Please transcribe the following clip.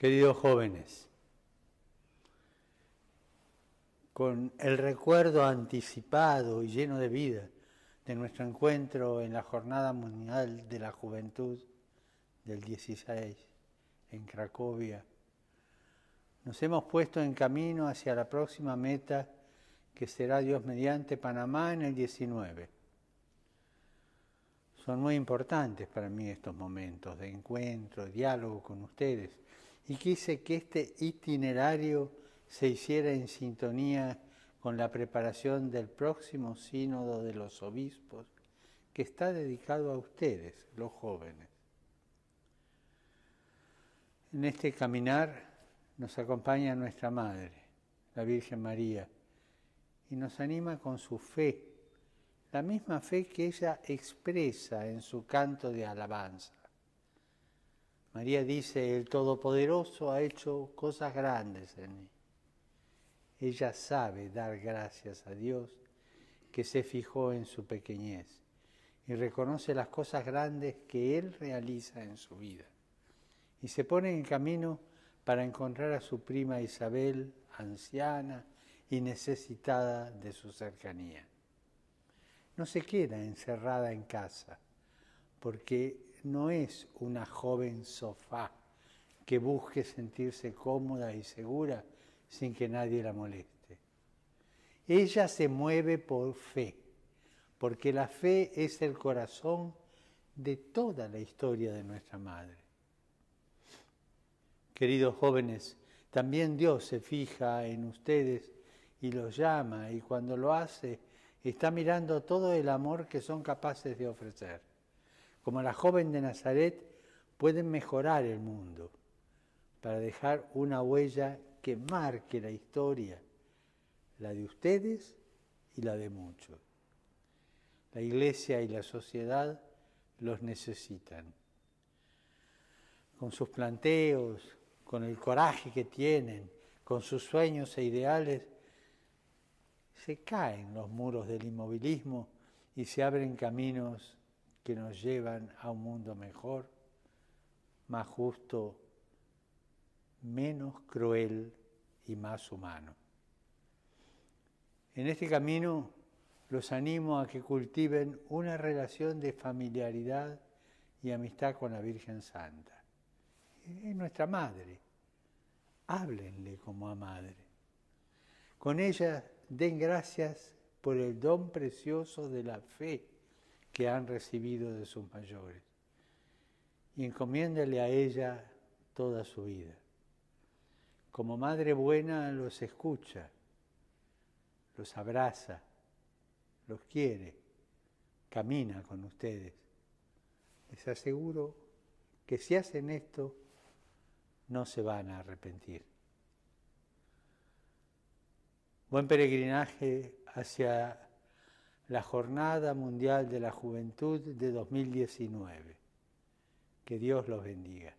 Queridos jóvenes, con el recuerdo anticipado y lleno de vida de nuestro encuentro en la Jornada Mundial de la Juventud del 16 en Cracovia, nos hemos puesto en camino hacia la próxima meta que será Dios mediante Panamá en el 19. Son muy importantes para mí estos momentos de encuentro, diálogo con ustedes y quise que este itinerario se hiciera en sintonía con la preparación del próximo sínodo de los obispos que está dedicado a ustedes, los jóvenes. En este caminar nos acompaña nuestra Madre, la Virgen María, y nos anima con su fe, la misma fe que ella expresa en su canto de alabanza. María dice, el Todopoderoso ha hecho cosas grandes en mí. Ella sabe dar gracias a Dios que se fijó en su pequeñez y reconoce las cosas grandes que Él realiza en su vida. Y se pone en camino para encontrar a su prima Isabel, anciana y necesitada de su cercanía. No se queda encerrada en casa, porque no es una joven sofá que busque sentirse cómoda y segura sin que nadie la moleste. Ella se mueve por fe, porque la fe es el corazón de toda la historia de nuestra Madre. Queridos jóvenes, también Dios se fija en ustedes y los llama y cuando lo hace está mirando todo el amor que son capaces de ofrecer como la joven de Nazaret, pueden mejorar el mundo para dejar una huella que marque la historia, la de ustedes y la de muchos. La iglesia y la sociedad los necesitan. Con sus planteos, con el coraje que tienen, con sus sueños e ideales, se caen los muros del inmovilismo y se abren caminos que nos llevan a un mundo mejor, más justo, menos cruel y más humano. En este camino los animo a que cultiven una relación de familiaridad y amistad con la Virgen Santa. Es nuestra madre. Háblenle como a madre. Con ella den gracias por el don precioso de la fe que han recibido de sus mayores y encomiéndale a ella toda su vida. Como madre buena los escucha, los abraza, los quiere, camina con ustedes. Les aseguro que si hacen esto, no se van a arrepentir. Buen peregrinaje hacia la Jornada Mundial de la Juventud de 2019. Que Dios los bendiga.